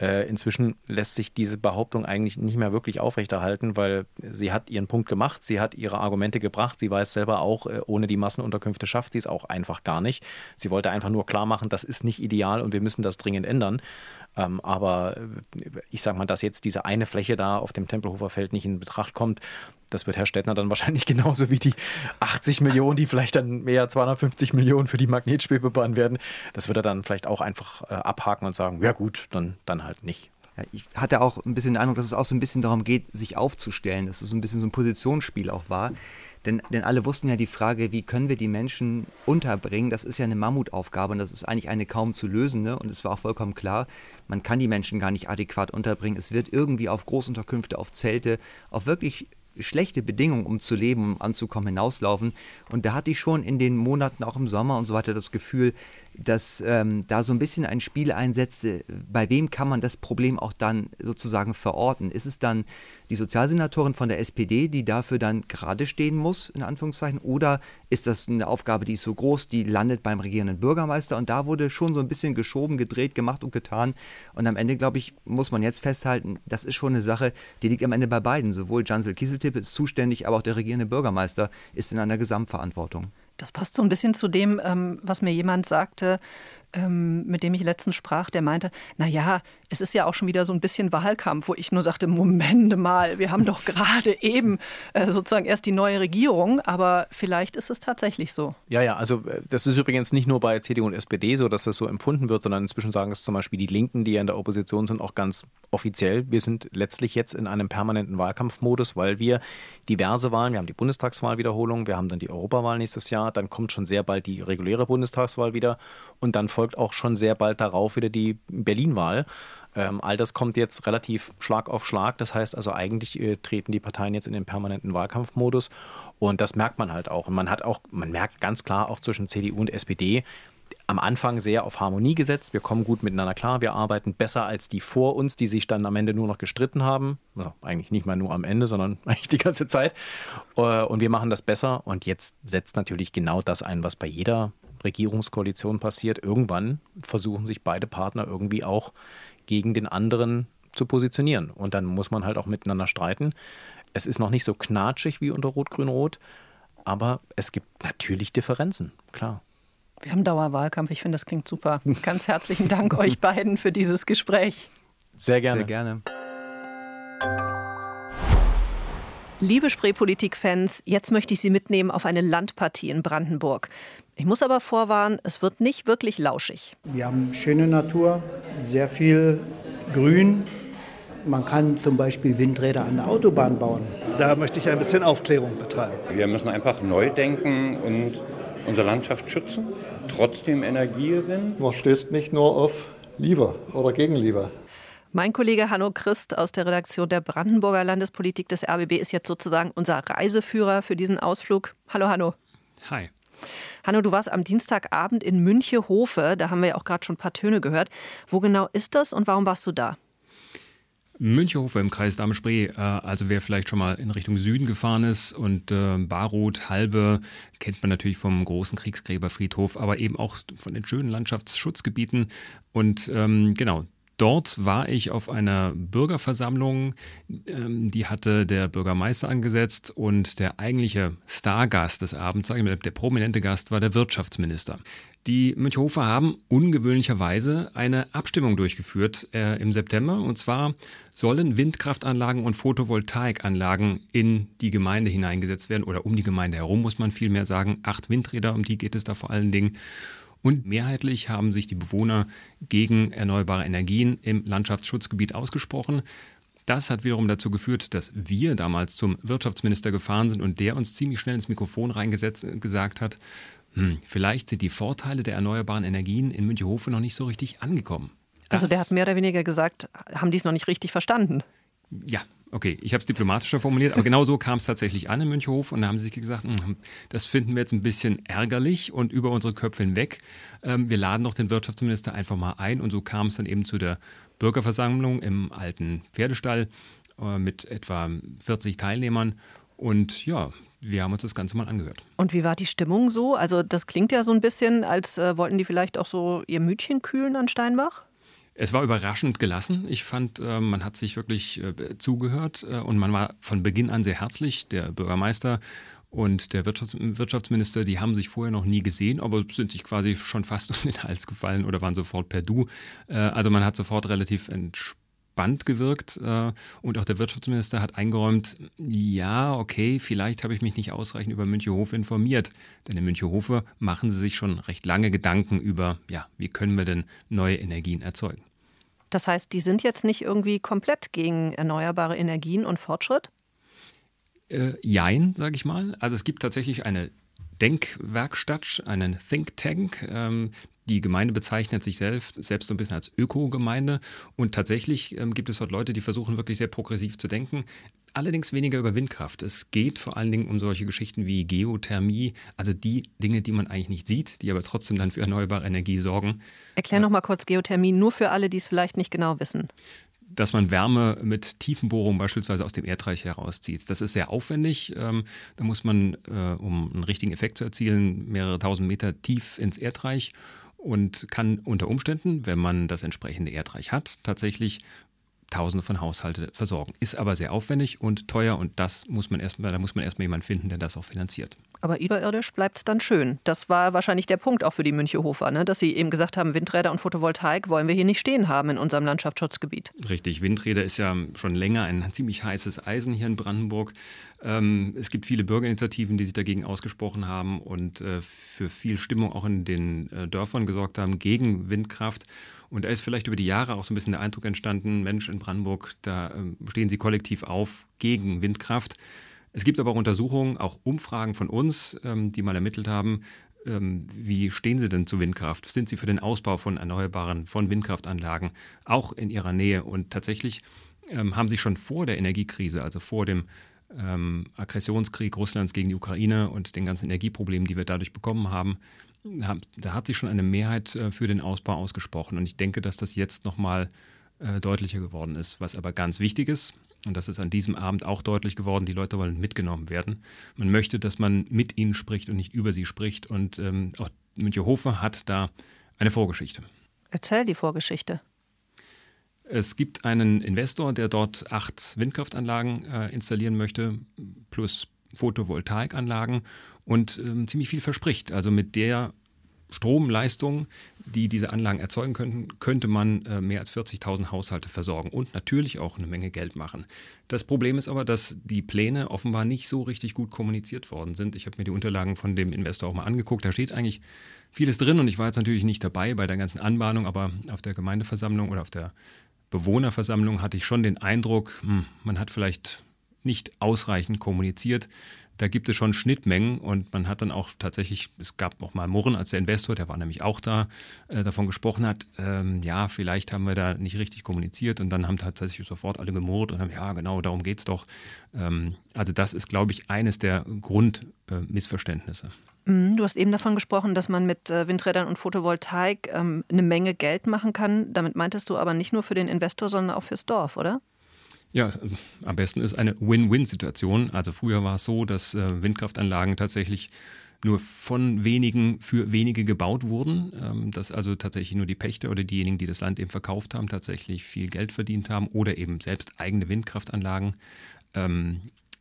Äh, inzwischen lässt sich diese Behauptung eigentlich nicht mehr wirklich aufrechterhalten, weil sie hat ihren Punkt gemacht, sie hat ihre Argumente gebracht, sie weiß selber auch, äh, ohne die Massenunterkünfte schafft sie es auch einfach gar nicht. Sie wollte einfach nur klar machen, das ist nicht ideal und wir müssen das dringend ändern. Ähm, aber äh, ich sage mal, dass jetzt diese eine Fläche da auf dem Tempelhofer Feld nicht in Betracht kommt, das wird Herr Stettner dann *laughs* wahrscheinlich genauso wie die 80 Millionen, die vielleicht dann mehr 250 Millionen für die Magnetschwebebahn werden. Das wird er dann vielleicht auch einfach äh, abhaken und sagen, ja gut, dann, dann halt nicht. Ich hatte auch ein bisschen den Eindruck, dass es auch so ein bisschen darum geht, sich aufzustellen, dass es so ein bisschen so ein Positionsspiel auch war. Denn, denn alle wussten ja die Frage, wie können wir die Menschen unterbringen, das ist ja eine Mammutaufgabe und das ist eigentlich eine kaum zu lösende. Und es war auch vollkommen klar, man kann die Menschen gar nicht adäquat unterbringen. Es wird irgendwie auf Großunterkünfte, auf Zelte, auf wirklich schlechte Bedingungen, um zu leben, um anzukommen, hinauslaufen. Und da hatte ich schon in den Monaten, auch im Sommer und so weiter, das Gefühl, dass ähm, da so ein bisschen ein Spiel einsetzt, bei wem kann man das Problem auch dann sozusagen verorten? Ist es dann die Sozialsenatorin von der SPD, die dafür dann gerade stehen muss, in Anführungszeichen, oder ist das eine Aufgabe, die ist so groß, die landet beim regierenden Bürgermeister und da wurde schon so ein bisschen geschoben, gedreht, gemacht und getan und am Ende, glaube ich, muss man jetzt festhalten, das ist schon eine Sache, die liegt am Ende bei beiden. Sowohl Jansel Kieseltipp ist zuständig, aber auch der regierende Bürgermeister ist in einer Gesamtverantwortung. Das passt so ein bisschen zu dem, ähm, was mir jemand sagte, ähm, mit dem ich letztens sprach, der meinte, naja, es ist ja auch schon wieder so ein bisschen Wahlkampf, wo ich nur sagte, Moment mal, wir haben doch gerade eben äh, sozusagen erst die neue Regierung, aber vielleicht ist es tatsächlich so. Ja, ja, also äh, das ist übrigens nicht nur bei CDU und SPD so, dass das so empfunden wird, sondern inzwischen sagen es zum Beispiel die Linken, die ja in der Opposition sind, auch ganz offiziell. Wir sind letztlich jetzt in einem permanenten Wahlkampfmodus, weil wir diverse Wahlen, wir haben die Bundestagswahlwiederholung, wir haben dann die Europawahl nächstes Jahr, dann kommt schon sehr bald die reguläre Bundestagswahl wieder und dann folgt auch schon sehr bald darauf wieder die Berlin-Wahl. Ähm, all das kommt jetzt relativ Schlag auf Schlag. Das heißt also, eigentlich äh, treten die Parteien jetzt in den permanenten Wahlkampfmodus. Und das merkt man halt auch. Und man hat auch, man merkt ganz klar auch zwischen CDU und SPD, am Anfang sehr auf Harmonie gesetzt. Wir kommen gut miteinander klar. Wir arbeiten besser als die vor uns, die sich dann am Ende nur noch gestritten haben. Also eigentlich nicht mal nur am Ende, sondern *laughs* eigentlich die ganze Zeit. Äh, und wir machen das besser. Und jetzt setzt natürlich genau das ein, was bei jeder Regierungskoalition passiert. Irgendwann versuchen sich beide Partner irgendwie auch gegen den anderen zu positionieren. Und dann muss man halt auch miteinander streiten. Es ist noch nicht so knatschig wie unter Rot-Grün-Rot, aber es gibt natürlich Differenzen, klar. Wir haben Dauerwahlkampf. Ich finde, das klingt super. Ganz herzlichen Dank *laughs* euch beiden für dieses Gespräch. Sehr gerne. Sehr gerne. Liebe Spreepolitik-Fans, jetzt möchte ich Sie mitnehmen auf eine Landpartie in Brandenburg. Ich muss aber vorwarnen, es wird nicht wirklich lauschig. Wir haben schöne Natur, sehr viel Grün. Man kann zum Beispiel Windräder an der Autobahn bauen. Da möchte ich ein bisschen Aufklärung betreiben. Wir müssen einfach neu denken und unsere Landschaft schützen, trotzdem Energie gewinnen. Man stößt nicht nur auf Liebe oder Gegenliebe. Mein Kollege Hanno Christ aus der Redaktion der Brandenburger Landespolitik des RBB ist jetzt sozusagen unser Reiseführer für diesen Ausflug. Hallo Hanno. Hi. Hanno, du warst am Dienstagabend in Münchehofe, da haben wir ja auch gerade schon ein paar Töne gehört. Wo genau ist das und warum warst du da? Münchehofe im Kreis Darmspree, äh, also wer vielleicht schon mal in Richtung Süden gefahren ist und äh, Barroth, Halbe kennt man natürlich vom großen Kriegsgräberfriedhof, aber eben auch von den schönen Landschaftsschutzgebieten und ähm, genau, Dort war ich auf einer Bürgerversammlung, ähm, die hatte der Bürgermeister angesetzt und der eigentliche Stargast des Abends, sage ich mal, der prominente Gast war der Wirtschaftsminister. Die Münchhofer haben ungewöhnlicherweise eine Abstimmung durchgeführt äh, im September. Und zwar sollen Windkraftanlagen und Photovoltaikanlagen in die Gemeinde hineingesetzt werden oder um die Gemeinde herum, muss man vielmehr sagen. Acht Windräder, um die geht es da vor allen Dingen. Und mehrheitlich haben sich die Bewohner gegen erneuerbare Energien im Landschaftsschutzgebiet ausgesprochen. Das hat wiederum dazu geführt, dass wir damals zum Wirtschaftsminister gefahren sind und der uns ziemlich schnell ins Mikrofon reingesetzt gesagt hat, hm, vielleicht sind die Vorteile der erneuerbaren Energien in Münchehofe noch nicht so richtig angekommen. Das also der hat mehr oder weniger gesagt, haben die es noch nicht richtig verstanden? Ja, okay, ich habe es diplomatischer formuliert, aber genau so kam es tatsächlich an in Münchhof und da haben sie sich gesagt, hm, das finden wir jetzt ein bisschen ärgerlich und über unsere Köpfe hinweg. Ähm, wir laden doch den Wirtschaftsminister einfach mal ein und so kam es dann eben zu der Bürgerversammlung im alten Pferdestall äh, mit etwa 40 Teilnehmern und ja, wir haben uns das Ganze mal angehört. Und wie war die Stimmung so? Also das klingt ja so ein bisschen, als äh, wollten die vielleicht auch so ihr Mütchen kühlen an Steinbach? Es war überraschend gelassen. Ich fand, äh, man hat sich wirklich äh, zugehört äh, und man war von Beginn an sehr herzlich. Der Bürgermeister und der Wirtschaftsminister, die haben sich vorher noch nie gesehen, aber sind sich quasi schon fast *laughs* um den Hals gefallen oder waren sofort per Du. Also man hat sofort relativ entspannt gewirkt und auch der Wirtschaftsminister hat eingeräumt, ja, okay, vielleicht habe ich mich nicht ausreichend über Münchehofe informiert, denn in Münchehofe machen sie sich schon recht lange Gedanken über, ja, wie können wir denn neue Energien erzeugen. Das heißt, die sind jetzt nicht irgendwie komplett gegen erneuerbare Energien und Fortschritt? Äh, jein, sage ich mal. Also es gibt tatsächlich eine Denkwerkstatt, einen Think Tank. Ähm, die Gemeinde bezeichnet sich selbst, selbst so ein bisschen als Ökogemeinde. Und tatsächlich ähm, gibt es dort Leute, die versuchen wirklich sehr progressiv zu denken. Allerdings weniger über Windkraft. Es geht vor allen Dingen um solche Geschichten wie Geothermie, also die Dinge, die man eigentlich nicht sieht, die aber trotzdem dann für erneuerbare Energie sorgen. Erklär noch mal kurz Geothermie, nur für alle, die es vielleicht nicht genau wissen dass man Wärme mit Tiefenbohrungen beispielsweise aus dem Erdreich herauszieht. Das ist sehr aufwendig. Ähm, da muss man, äh, um einen richtigen Effekt zu erzielen, mehrere tausend Meter tief ins Erdreich und kann unter Umständen, wenn man das entsprechende Erdreich hat, tatsächlich Tausende von Haushalten versorgen. Ist aber sehr aufwendig und teuer und das muss man erstmal, da muss man erstmal jemanden finden, der das auch finanziert. Aber überirdisch bleibt es dann schön. Das war wahrscheinlich der Punkt auch für die Münchehofer, ne? dass sie eben gesagt haben, Windräder und Photovoltaik wollen wir hier nicht stehen haben in unserem Landschaftsschutzgebiet. Richtig, Windräder ist ja schon länger ein ziemlich heißes Eisen hier in Brandenburg. Ähm, es gibt viele Bürgerinitiativen, die sich dagegen ausgesprochen haben und äh, für viel Stimmung auch in den äh, Dörfern gesorgt haben gegen Windkraft. Und da ist vielleicht über die Jahre auch so ein bisschen der Eindruck entstanden, Mensch, in Brandenburg, da äh, stehen sie kollektiv auf gegen Windkraft. Es gibt aber auch Untersuchungen, auch Umfragen von uns, ähm, die mal ermittelt haben, ähm, wie stehen Sie denn zu Windkraft? Sind Sie für den Ausbau von Erneuerbaren, von Windkraftanlagen auch in Ihrer Nähe? Und tatsächlich ähm, haben sich schon vor der Energiekrise, also vor dem Aggressionskrieg Russlands gegen die Ukraine und den ganzen Energieproblemen, die wir dadurch bekommen haben, haben da hat sich schon eine Mehrheit äh, für den Ausbau ausgesprochen. Und ich denke, dass das jetzt nochmal äh, deutlicher geworden ist. Was aber ganz wichtig ist, und das ist an diesem Abend auch deutlich geworden, die Leute wollen mitgenommen werden. Man möchte, dass man mit ihnen spricht und nicht über sie spricht. Und ähm, auch Münchehofer hat da eine Vorgeschichte. Erzähl die Vorgeschichte. Es gibt einen Investor, der dort acht Windkraftanlagen äh, installieren möchte, plus Photovoltaikanlagen und ähm, ziemlich viel verspricht. Also mit der Stromleistung, die diese Anlagen erzeugen könnten, könnte man äh, mehr als 40.000 Haushalte versorgen und natürlich auch eine Menge Geld machen. Das Problem ist aber, dass die Pläne offenbar nicht so richtig gut kommuniziert worden sind. Ich habe mir die Unterlagen von dem Investor auch mal angeguckt. Da steht eigentlich vieles drin und ich war jetzt natürlich nicht dabei bei der ganzen Anbahnung, aber auf der Gemeindeversammlung oder auf der Bewohnerversammlung hatte ich schon den Eindruck, hm, man hat vielleicht nicht ausreichend kommuniziert. Da gibt es schon Schnittmengen und man hat dann auch tatsächlich, es gab auch mal Murren als der Investor, der war nämlich auch da, äh, davon gesprochen hat, ähm, ja, vielleicht haben wir da nicht richtig kommuniziert und dann haben tatsächlich sofort alle gemurrt und haben, ja, genau, darum geht es doch. Ähm, also das ist, glaube ich, eines der Grundmissverständnisse. Äh, du hast eben davon gesprochen, dass man mit äh, Windrädern und Photovoltaik ähm, eine Menge Geld machen kann. Damit meintest du aber nicht nur für den Investor, sondern auch fürs Dorf, oder? Ja, am besten ist eine Win-Win-Situation. Also früher war es so, dass äh, Windkraftanlagen tatsächlich nur von wenigen für wenige gebaut wurden, ähm, dass also tatsächlich nur die Pächter oder diejenigen, die das Land eben verkauft haben, tatsächlich viel Geld verdient haben oder eben selbst eigene Windkraftanlagen ähm,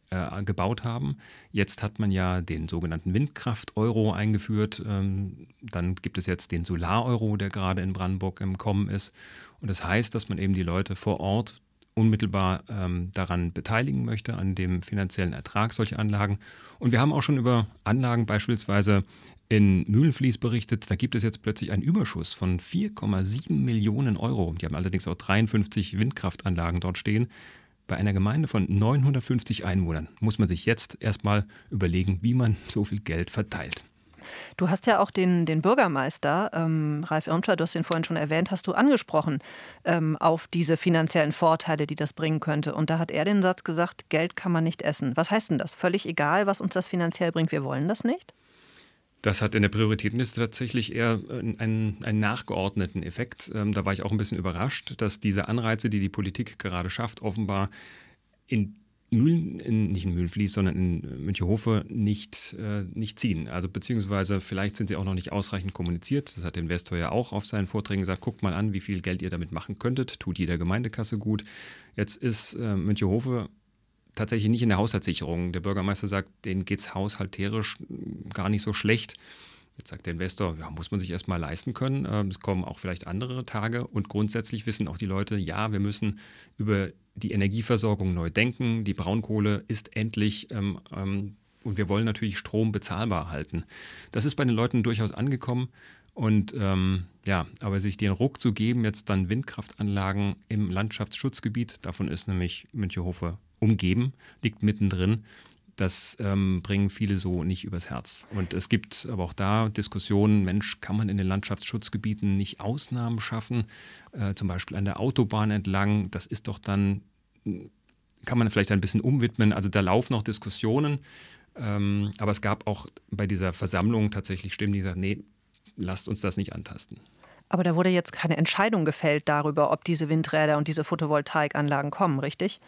äh, gebaut haben. Jetzt hat man ja den sogenannten Windkraft-Euro eingeführt. Ähm, dann gibt es jetzt den Solar-Euro, der gerade in Brandenburg im Kommen ist. Und das heißt, dass man eben die Leute vor Ort unmittelbar ähm, daran beteiligen möchte, an dem finanziellen Ertrag solcher Anlagen. Und wir haben auch schon über Anlagen beispielsweise in Mühlenfließ berichtet. Da gibt es jetzt plötzlich einen Überschuss von 4,7 Millionen Euro. Die haben allerdings auch 53 Windkraftanlagen dort stehen. Bei einer Gemeinde von 950 Einwohnern muss man sich jetzt erstmal überlegen, wie man *laughs* so viel Geld verteilt. Du hast ja auch den, den Bürgermeister, ähm, Ralf Irmscher, du hast ihn vorhin schon erwähnt, hast du angesprochen ähm, auf diese finanziellen Vorteile, die das bringen könnte. Und da hat er den Satz gesagt, Geld kann man nicht essen. Was heißt denn das? Völlig egal, was uns das finanziell bringt, wir wollen das nicht? Das hat in der Prioritätenliste tatsächlich eher einen, einen nachgeordneten Effekt. Ähm, da war ich auch ein bisschen überrascht, dass diese Anreize, die die Politik gerade schafft, offenbar in Mühlen, in, nicht in Mühlenfließ, sondern in Münchehofe nicht, äh, nicht ziehen. Also beziehungsweise vielleicht sind sie auch noch nicht ausreichend kommuniziert. Das hat der Investor ja auch auf seinen Vorträgen gesagt. Guckt mal an, wie viel Geld ihr damit machen könntet. Tut jeder Gemeindekasse gut. Jetzt ist äh, Münchehofe tatsächlich nicht in der Haushaltssicherung. Der Bürgermeister sagt, denen geht es haushalterisch gar nicht so schlecht. Jetzt sagt der Investor, ja, muss man sich erstmal leisten können. Ähm, es kommen auch vielleicht andere Tage und grundsätzlich wissen auch die Leute, ja, wir müssen über die Energieversorgung neu denken. Die Braunkohle ist endlich ähm, ähm, und wir wollen natürlich Strom bezahlbar halten. Das ist bei den Leuten durchaus angekommen. Und ähm, ja, aber sich den Ruck zu geben, jetzt dann Windkraftanlagen im Landschaftsschutzgebiet, davon ist nämlich Münchehofer umgeben, liegt mittendrin. Das ähm, bringen viele so nicht übers Herz. Und es gibt aber auch da Diskussionen, Mensch, kann man in den Landschaftsschutzgebieten nicht Ausnahmen schaffen, äh, zum Beispiel an der Autobahn entlang. Das ist doch dann kann man vielleicht ein bisschen umwidmen. Also da laufen noch Diskussionen. Ähm, aber es gab auch bei dieser Versammlung tatsächlich Stimmen, die sagen, nee, lasst uns das nicht antasten. Aber da wurde jetzt keine Entscheidung gefällt darüber, ob diese Windräder und diese Photovoltaikanlagen kommen, richtig?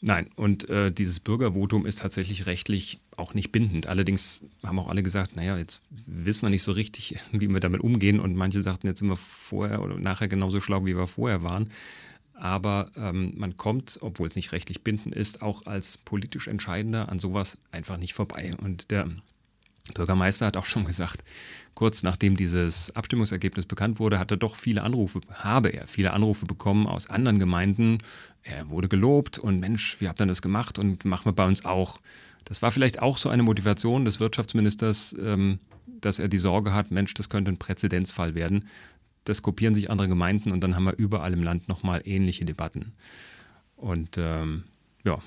Nein, und äh, dieses Bürgervotum ist tatsächlich rechtlich auch nicht bindend. Allerdings haben auch alle gesagt, naja, jetzt wissen wir nicht so richtig, *laughs* wie wir damit umgehen. Und manche sagten, jetzt sind wir vorher oder nachher genauso schlau, wie wir vorher waren. Aber ähm, man kommt, obwohl es nicht rechtlich bindend ist, auch als politisch Entscheidender an sowas einfach nicht vorbei. Und der Bürgermeister hat auch schon gesagt, kurz nachdem dieses Abstimmungsergebnis bekannt wurde, hat er doch viele Anrufe, habe er viele Anrufe bekommen aus anderen Gemeinden. Er wurde gelobt und Mensch, wie habt ihr das gemacht und machen wir bei uns auch. Das war vielleicht auch so eine Motivation des Wirtschaftsministers, ähm, dass er die Sorge hat, Mensch, das könnte ein Präzedenzfall werden. Das kopieren sich andere Gemeinden und dann haben wir überall im Land nochmal ähnliche Debatten. Und ähm, ja,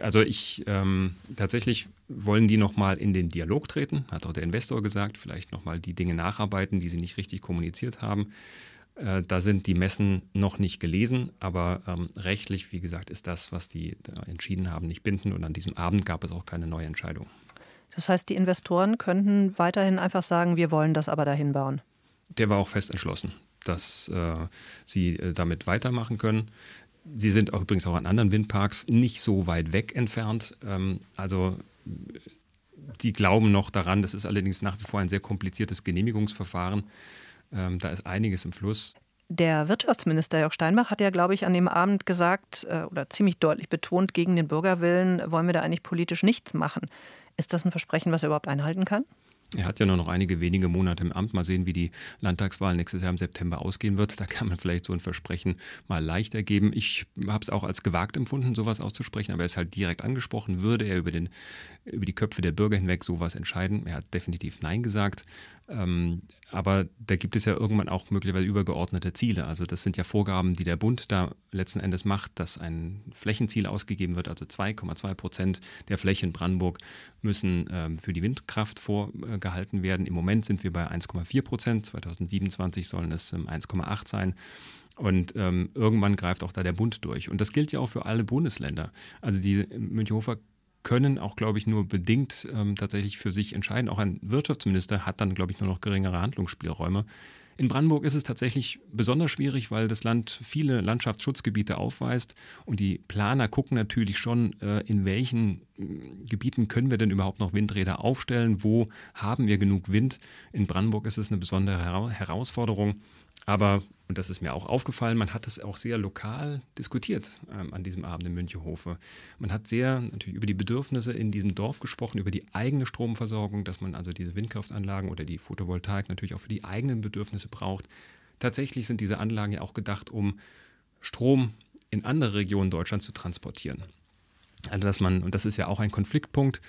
also ich ähm, tatsächlich wollen die nochmal in den Dialog treten, hat auch der Investor gesagt, vielleicht nochmal die Dinge nacharbeiten, die sie nicht richtig kommuniziert haben. Äh, da sind die Messen noch nicht gelesen, aber ähm, rechtlich, wie gesagt, ist das, was die entschieden haben, nicht bindend und an diesem Abend gab es auch keine neue Entscheidung. Das heißt, die Investoren könnten weiterhin einfach sagen, wir wollen das aber dahin bauen. Der war auch fest entschlossen, dass äh, sie äh, damit weitermachen können. Sie sind auch übrigens auch an anderen Windparks nicht so weit weg entfernt. Ähm, also die glauben noch daran. Das ist allerdings nach wie vor ein sehr kompliziertes Genehmigungsverfahren. Ähm, da ist einiges im Fluss. Der Wirtschaftsminister Jörg Steinbach hat ja, glaube ich, an dem Abend gesagt äh, oder ziemlich deutlich betont, gegen den Bürgerwillen wollen wir da eigentlich politisch nichts machen. Ist das ein Versprechen, was er überhaupt einhalten kann? Er hat ja nur noch einige wenige Monate im Amt. Mal sehen, wie die Landtagswahl nächstes Jahr im September ausgehen wird. Da kann man vielleicht so ein Versprechen mal leichter geben. Ich habe es auch als gewagt empfunden, sowas auszusprechen, aber er ist halt direkt angesprochen. Würde er über, den, über die Köpfe der Bürger hinweg sowas entscheiden? Er hat definitiv Nein gesagt. Ähm, aber da gibt es ja irgendwann auch möglicherweise übergeordnete Ziele. Also das sind ja Vorgaben, die der Bund da letzten Endes macht, dass ein Flächenziel ausgegeben wird. Also 2,2 Prozent der Fläche in Brandenburg müssen ähm, für die Windkraft vorgehalten werden. Im Moment sind wir bei 1,4 Prozent. 2027 sollen es ähm, 1,8 sein. Und ähm, irgendwann greift auch da der Bund durch. Und das gilt ja auch für alle Bundesländer. Also die Münchhofer können auch, glaube ich, nur bedingt ähm, tatsächlich für sich entscheiden. Auch ein Wirtschaftsminister hat dann, glaube ich, nur noch geringere Handlungsspielräume. In Brandenburg ist es tatsächlich besonders schwierig, weil das Land viele Landschaftsschutzgebiete aufweist und die Planer gucken natürlich schon, äh, in welchen äh, Gebieten können wir denn überhaupt noch Windräder aufstellen, wo haben wir genug Wind. In Brandenburg ist es eine besondere Herausforderung. Aber, und das ist mir auch aufgefallen, man hat es auch sehr lokal diskutiert ähm, an diesem Abend in Münchehofe. Man hat sehr natürlich über die Bedürfnisse in diesem Dorf gesprochen, über die eigene Stromversorgung, dass man also diese Windkraftanlagen oder die Photovoltaik natürlich auch für die eigenen Bedürfnisse braucht. Tatsächlich sind diese Anlagen ja auch gedacht, um Strom in andere Regionen Deutschlands zu transportieren. Also dass man, und das ist ja auch ein Konfliktpunkt,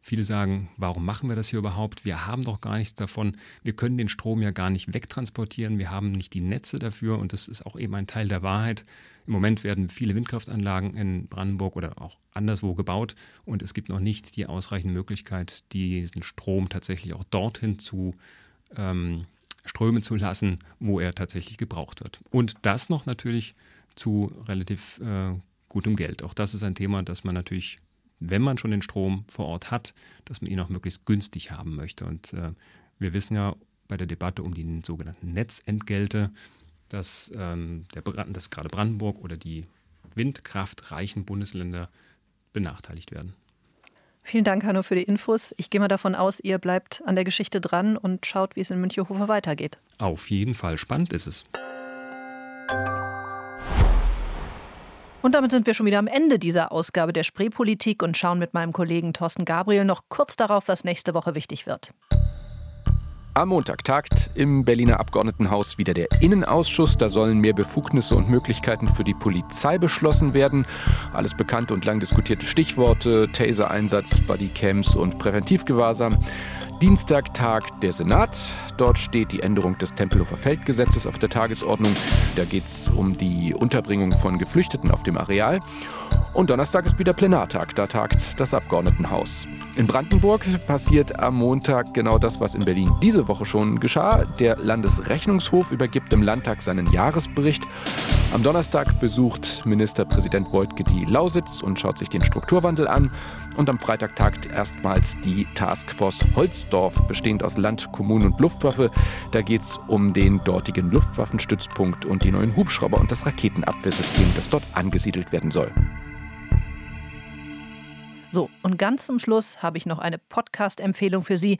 Viele sagen, warum machen wir das hier überhaupt? Wir haben doch gar nichts davon. Wir können den Strom ja gar nicht wegtransportieren. Wir haben nicht die Netze dafür und das ist auch eben ein Teil der Wahrheit. Im Moment werden viele Windkraftanlagen in Brandenburg oder auch anderswo gebaut und es gibt noch nicht die ausreichende Möglichkeit, diesen Strom tatsächlich auch dorthin zu ähm, strömen zu lassen, wo er tatsächlich gebraucht wird. Und das noch natürlich zu relativ äh, gutem Geld. Auch das ist ein Thema, das man natürlich wenn man schon den Strom vor Ort hat, dass man ihn auch möglichst günstig haben möchte. Und äh, wir wissen ja bei der Debatte um die sogenannten Netzentgelte, dass, ähm, der, dass gerade Brandenburg oder die windkraftreichen Bundesländer benachteiligt werden. Vielen Dank, Hanno, für die Infos. Ich gehe mal davon aus, ihr bleibt an der Geschichte dran und schaut, wie es in Münchehofer weitergeht. Auf jeden Fall spannend ist es. Und damit sind wir schon wieder am Ende dieser Ausgabe der Spreepolitik und schauen mit meinem Kollegen Thorsten Gabriel noch kurz darauf, was nächste Woche wichtig wird. Am Montag tagt im Berliner Abgeordnetenhaus wieder der Innenausschuss. Da sollen mehr Befugnisse und Möglichkeiten für die Polizei beschlossen werden. Alles bekannte und lang diskutierte Stichworte, Taser-Einsatz, Bodycams und Präventivgewahrsam. Dienstag tagt der Senat. Dort steht die Änderung des Tempelhofer Feldgesetzes auf der Tagesordnung. Da geht es um die Unterbringung von Geflüchteten auf dem Areal. Und Donnerstag ist wieder Plenartag. Da tagt das Abgeordnetenhaus. In Brandenburg passiert am Montag genau das, was in Berlin diese Woche schon geschah. Der Landesrechnungshof übergibt dem Landtag seinen Jahresbericht. Am Donnerstag besucht Ministerpräsident Wojtke die Lausitz und schaut sich den Strukturwandel an. Und am Freitag tagt erstmals die Taskforce Holzdorf, bestehend aus Land, Kommunen und Luftwaffe. Da geht es um den dortigen Luftwaffenstützpunkt und die neuen Hubschrauber und das Raketenabwehrsystem, das dort angesiedelt werden soll. So, und ganz zum Schluss habe ich noch eine Podcast-Empfehlung für Sie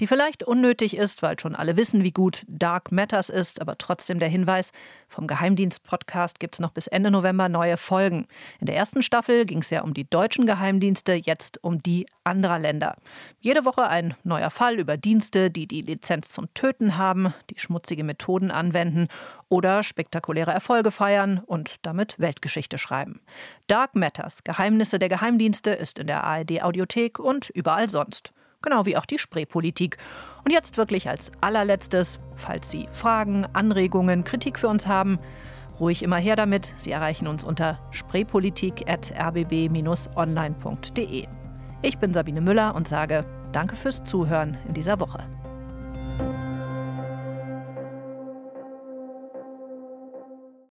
die vielleicht unnötig ist, weil schon alle wissen, wie gut Dark Matters ist, aber trotzdem der Hinweis, vom Geheimdienst-Podcast gibt es noch bis Ende November neue Folgen. In der ersten Staffel ging es ja um die deutschen Geheimdienste, jetzt um die anderer Länder. Jede Woche ein neuer Fall über Dienste, die die Lizenz zum Töten haben, die schmutzige Methoden anwenden oder spektakuläre Erfolge feiern und damit Weltgeschichte schreiben. Dark Matters, Geheimnisse der Geheimdienste, ist in der ARD Audiothek und überall sonst genau wie auch die Spreepolitik. Und jetzt wirklich als allerletztes, falls Sie Fragen, Anregungen, Kritik für uns haben, ruhig immer her damit. Sie erreichen uns unter spreepolitik.rbb-online.de. Ich bin Sabine Müller und sage Danke fürs Zuhören in dieser Woche.